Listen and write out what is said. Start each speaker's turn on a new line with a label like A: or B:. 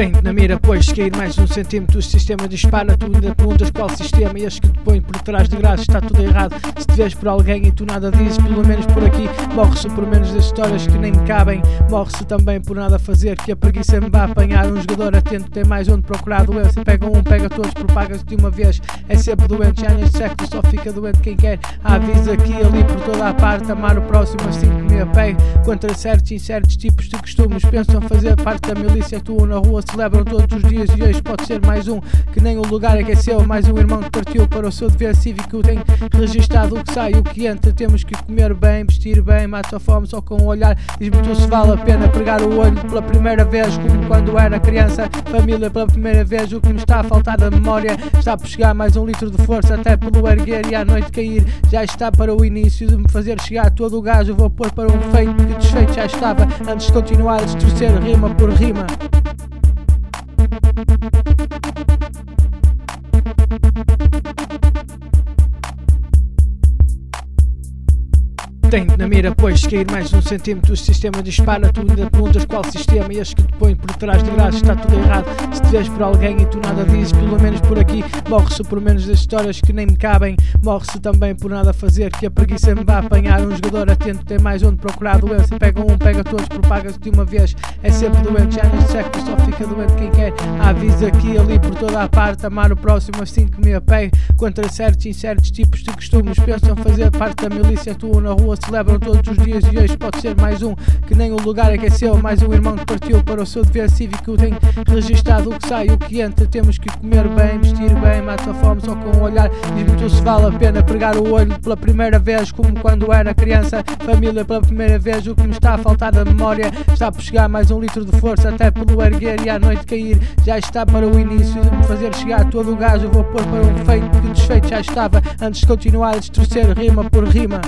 A: Tem na mira, pois, se cair mais um centímetro, o sistema dispara. Tu ainda perguntas qual sistema, e este que te põe por trás de graça está tudo errado. Se te vês por alguém e tu nada dizes, pelo menos por aqui, morre-se por menos das histórias que nem cabem. Morre-se também por nada fazer, que a preguiça me vai apanhar. Um jogador atento tem mais onde procurar doença. Pega um, pega todos, propaga-se de uma vez. É sempre doente, já neste século só fica doente quem quer. Há aviso aqui ali por toda a parte, amar o próximo assim que me apego. Contra certos e incertos tipos de costumes, pensam fazer parte da milícia, atuam na rua celebram todos os dias e hoje pode ser mais um que nem o lugar que seu, mais um irmão que partiu para o seu dever cívico. Tem registado o que sai, o que entra. Temos que comer bem, vestir bem, mata a fome só com o olhar. Diz-me tu se vale a pena pregar o olho pela primeira vez, como quando era criança. Família pela primeira vez, o que me está a faltar da memória está por chegar mais um litro de força até pelo erguer e à noite cair. Já está para o início de me fazer chegar todo o gás. Eu vou pôr para um feito que desfeito já estava antes de continuar a distorcer rima por rima. Thank you. Tem na mira, pois, cair mais um centímetro, o sistema dispara. Tu ainda perguntas qual sistema, e este que te põe por trás de graça está tudo errado. Se te vês por alguém e tu nada dizes, pelo menos por aqui, morre-se por menos das histórias que nem me cabem. Morre-se também por nada fazer, que a preguiça me vai apanhar. Um jogador atento tem mais onde procurar doença. Pega um, pega todos, propaga-se de uma vez. É sempre doente, já neste século só fica doente quem quer. Há aviso aqui ali por toda a parte, amar o próximo assim que me apego. Contra certos e incertos tipos de costumes, pensam fazer parte da milícia, atuam na rua celebram todos os dias e hoje pode ser mais um que nem o lugar que seu, mais um irmão que partiu para o seu dever cívico. Tem registado o que sai, o que entra. Temos que comer bem, vestir bem, mata fome só com o olhar. Diz-me se vale a pena pregar o olho pela primeira vez, como quando era criança. Família pela primeira vez, o que me está a faltar da memória está por chegar mais um litro de força até pelo erguer e à noite cair. Já está para o início de me fazer chegar todo o gás. Eu vou pôr para um feito que desfeito já estava antes de continuar a distorcer rima por rima.